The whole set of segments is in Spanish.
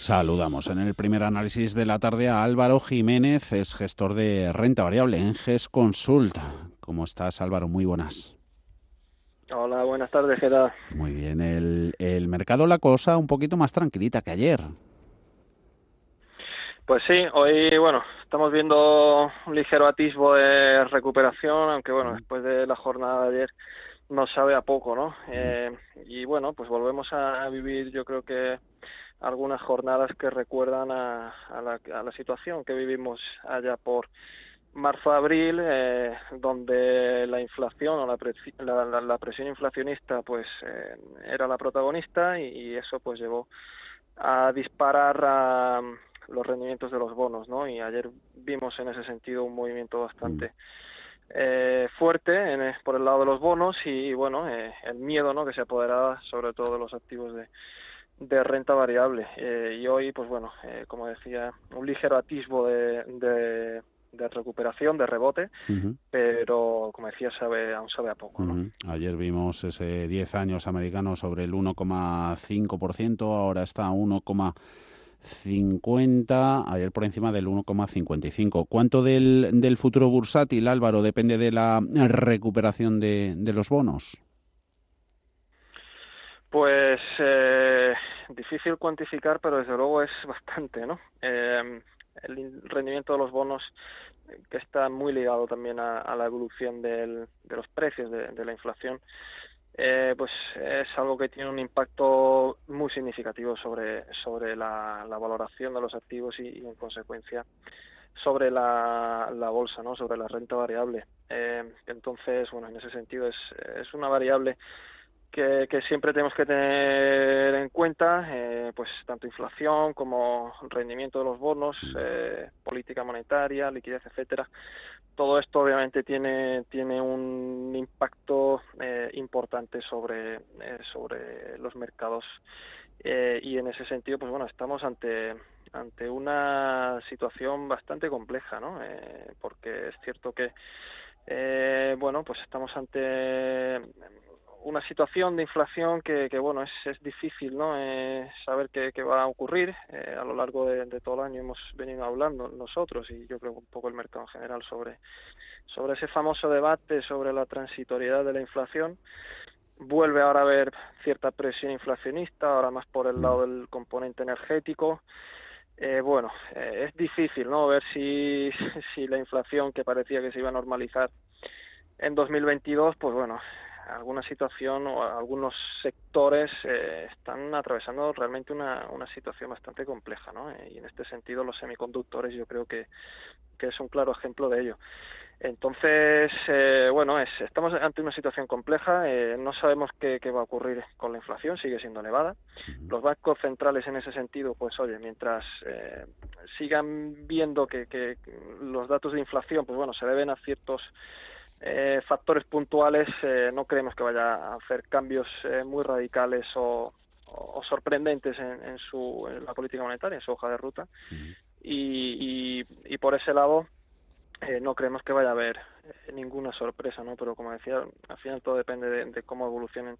Saludamos en el primer análisis de la tarde a Álvaro Jiménez, es gestor de renta variable en GES Consult. ¿Cómo estás, Álvaro? Muy buenas. Hola, buenas tardes, ¿qué tal? Muy bien, el, el mercado la cosa un poquito más tranquilita que ayer. Pues sí, hoy, bueno, estamos viendo un ligero atisbo de recuperación, aunque bueno, después de la jornada de ayer nos sabe a poco, ¿no? Eh, y bueno, pues volvemos a vivir, yo creo que algunas jornadas que recuerdan a, la, a la, situación que vivimos allá por marzo-abril, eh, donde la inflación o la, la, presión inflacionista pues eh, era la protagonista y, y, eso pues llevó a disparar a, los rendimientos de los bonos, ¿no? Y ayer vimos en ese sentido un movimiento bastante mm. eh, fuerte en, por el lado de los bonos y, bueno, eh, el miedo, ¿no? Que se apoderaba sobre todo de los activos de, de renta variable. Eh, y hoy, pues bueno, eh, como decía, un ligero atisbo de, de, de recuperación, de rebote, pero como decía, sabe, aún sabe a poco. ¿no? Ayer vimos ese 10 años americano sobre el 1,5%, ahora está a 1, 50, ayer por encima del 1,55. ¿Cuánto del, del futuro bursátil, Álvaro, depende de la recuperación de, de los bonos? Pues eh, difícil cuantificar, pero desde luego es bastante, ¿no? Eh, el rendimiento de los bonos que está muy ligado también a, la evolución del, de los precios de, de la inflación eh, pues es algo que tiene un impacto muy significativo sobre, sobre la, valoración de los activos y, en consecuencia sobre la, la, bolsa, ¿no? sobre la renta variable. Eh, entonces, bueno, en ese sentido es, es una variable que, siempre tenemos que tener en cuenta, eh, pues tanto inflación como rendimiento de los bonos, eh, política monetaria, liquidez, etcétera. Todo esto obviamente tiene tiene un impacto eh, importante sobre eh, sobre los mercados eh, y en ese sentido, pues bueno, estamos ante ante una situación bastante compleja, ¿no? Eh, porque es cierto que bueno, pues estamos ante una situación de inflación que, que bueno es, es difícil no eh, saber qué, qué, va a ocurrir eh, a lo largo de, de, todo el año hemos venido hablando nosotros y yo creo un poco el mercado en general sobre sobre ese famoso debate sobre la transitoriedad de la inflación. Vuelve ahora a haber cierta presión inflacionista ahora más por el lado del componente energético. Eh, bueno eh, es difícil no ver si si la inflación que parecía que se iba a normalizar en 2022 pues bueno alguna situación o algunos sectores eh, están atravesando realmente una, una situación bastante compleja, ¿no? y en este sentido los semiconductores yo creo que, que es un claro ejemplo de ello. Entonces, eh, bueno, es, estamos ante una situación compleja, eh, no sabemos qué, qué, va a ocurrir con la inflación, sigue siendo elevada. Los bancos centrales en ese sentido, pues oye, mientras eh, sigan viendo que, que los datos de inflación, pues bueno, se deben a ciertos eh, factores puntuales, eh, no creemos que vaya a hacer cambios eh, muy radicales o, o sorprendentes en, en, su en la política monetaria, en su hoja de ruta. Uh -huh. y, y, y, por ese lado, eh, no creemos que vaya a haber eh, ninguna sorpresa, ¿no? Pero como decía, al final todo depende de, de cómo evolucionen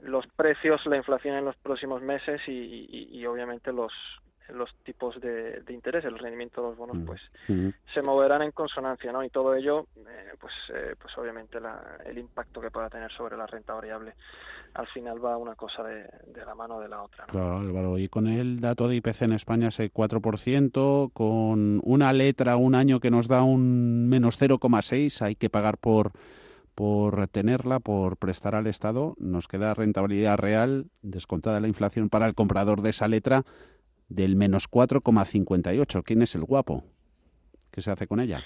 los precios, la inflación en los próximos meses y obviamente los, los tipos de, de, interés, el rendimiento de los bonos, pues uh -huh. se moverán en consonancia, ¿no? Y todo ello, eh, pues, eh, pues obviamente la, el impacto que pueda tener sobre la renta variable al final va una cosa de, de la mano de la otra. ¿no? Claro, Álvaro. Y con el dato de IPC en España ese 4%, con una letra un año que nos da un menos 0,6, hay que pagar por por tenerla, por prestar al Estado, nos queda rentabilidad real, descontada la inflación para el comprador de esa letra, del menos 4,58. ¿Quién es el guapo? ¿Qué se hace con ella?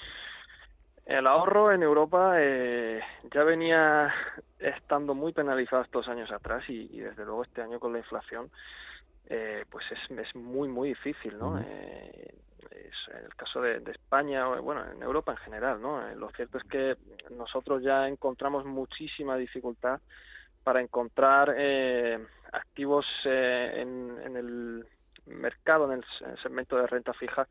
El ahorro en Europa eh, ya venía estando muy penalizado estos años atrás y, y, desde luego este año con la inflación eh, pues es, es, muy muy difícil, ¿no? Uh -huh. eh, es el caso de, de, España, bueno, en Europa en general, ¿no? Eh, lo cierto es que nosotros ya encontramos muchísima dificultad para encontrar eh, activos eh, en, en el mercado, en el, en el segmento de renta fija,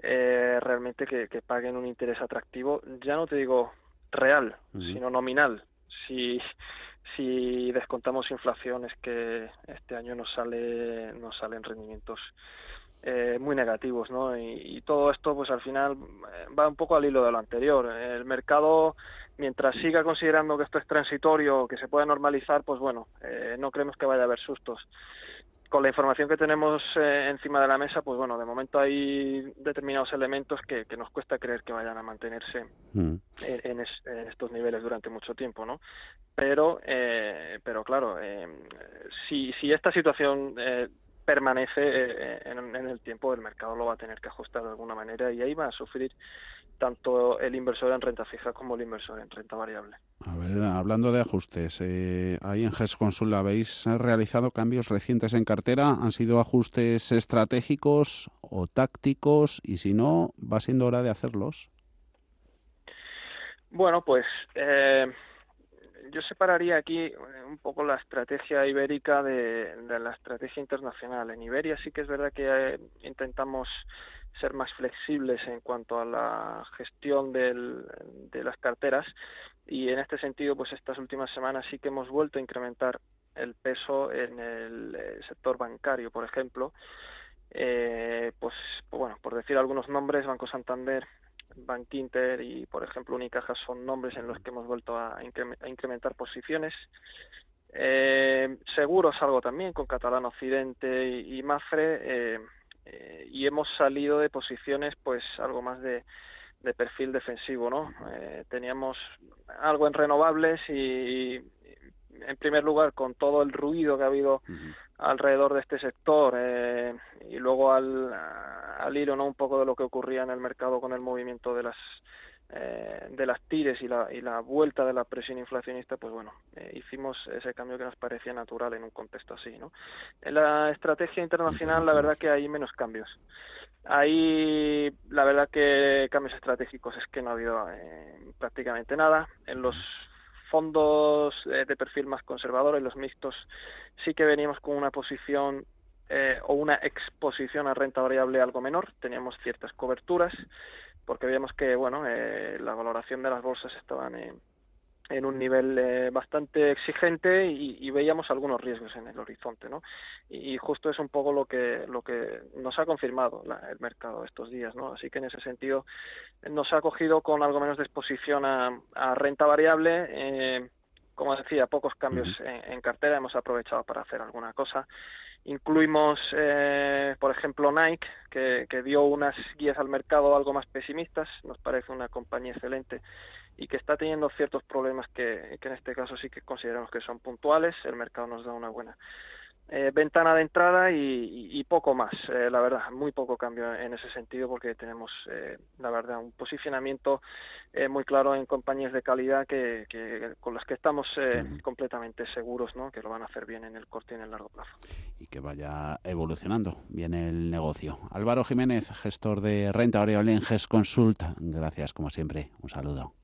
eh, realmente que, que, paguen un interés atractivo, ya no te digo real, uh -huh. sino nominal. Si, si descontamos inflación es que este año nos sale nos salen rendimientos eh, muy negativos, ¿no? Y, todo esto, pues al final eh, va un poco al hilo de lo anterior. El mercado, mientras siga considerando que esto es transitorio, que se puede normalizar, pues bueno, eh, no creemos que vaya a haber sustos. Con la información que tenemos encima de la mesa, pues bueno, de momento hay determinados elementos que, nos cuesta creer que vayan a mantenerse mm. en, estos niveles durante mucho tiempo, ¿no? Pero, pero claro, si, si esta situación permanece eh, en, el tiempo, el mercado lo va a tener que ajustar de alguna manera y ahí va a sufrir tanto el inversor en renta fija como el inversor en renta variable. A ver, hablando de ajustes, eh, ahí en GES Consul habéis realizado cambios recientes en cartera. ¿Han sido ajustes estratégicos o tácticos? Y si no, ¿va siendo hora de hacerlos? Bueno, pues eh, yo separaría aquí eh, un poco la estrategia ibérica de, la estrategia internacional. En Iberia sí que es verdad que eh, intentamos ser más flexibles en cuanto a la gestión de las carteras y en este sentido pues estas últimas semanas sí que hemos vuelto a incrementar el peso en el eh, sector bancario por ejemplo pues bueno por decir algunos nombres Banco Santander Bank Inter y, por ejemplo, Unicaja son nombres en los que hemos vuelto a, incrementar posiciones. Eh, seguros algo también con Catalán Occidente y, Mafre eh, eh, y hemos salido de posiciones pues algo más de, perfil defensivo, ¿no? Eh, teníamos algo en renovables y, en primer lugar con todo el ruido que ha habido alrededor de este sector eh, y luego al, al hilo no un poco de lo que ocurría en el mercado con el movimiento de las eh, de las tires y la, y la vuelta de la presión inflacionista pues bueno eh, hicimos ese cambio que nos parecía natural en un contexto así no en la estrategia internacional la verdad que hay menos cambios. Ahí la verdad que cambios estratégicos es que no ha habido prácticamente nada. En los fondos eh, de perfil más conservador, en los mixtos, sí que veníamos con una posición eh, o una exposición a renta variable algo menor, teníamos ciertas coberturas, porque veíamos que bueno eh, la valoración de las bolsas estaban en en un nivel eh, bastante exigente y, veíamos algunos riesgos en el horizonte, ¿no? Y, justo es un poco lo que lo que nos ha confirmado el mercado estos días, ¿no? Así que en ese sentido nos ha cogido con algo menos de exposición a, renta variable. Eh, como decía, pocos cambios en, cartera hemos aprovechado para hacer alguna cosa. Incluimos, eh, por ejemplo, Nike, que, que dio unas guías al mercado algo más pesimistas. Nos parece una compañía excelente y que está teniendo ciertos problemas que, en este caso sí que consideramos que son puntuales. El mercado nos da una buena eh, ventana de entrada y, poco más, eh, la verdad, muy poco cambio en ese sentido porque tenemos, eh, la verdad, un posicionamiento muy claro en compañías de calidad que, con las que estamos completamente seguros ¿no? que lo van a hacer bien en el corto y en el largo plazo. Y que vaya evolucionando bien el negocio. Álvaro Jiménez, gestor de renta variable en GES Consult, gracias como siempre, un saludo.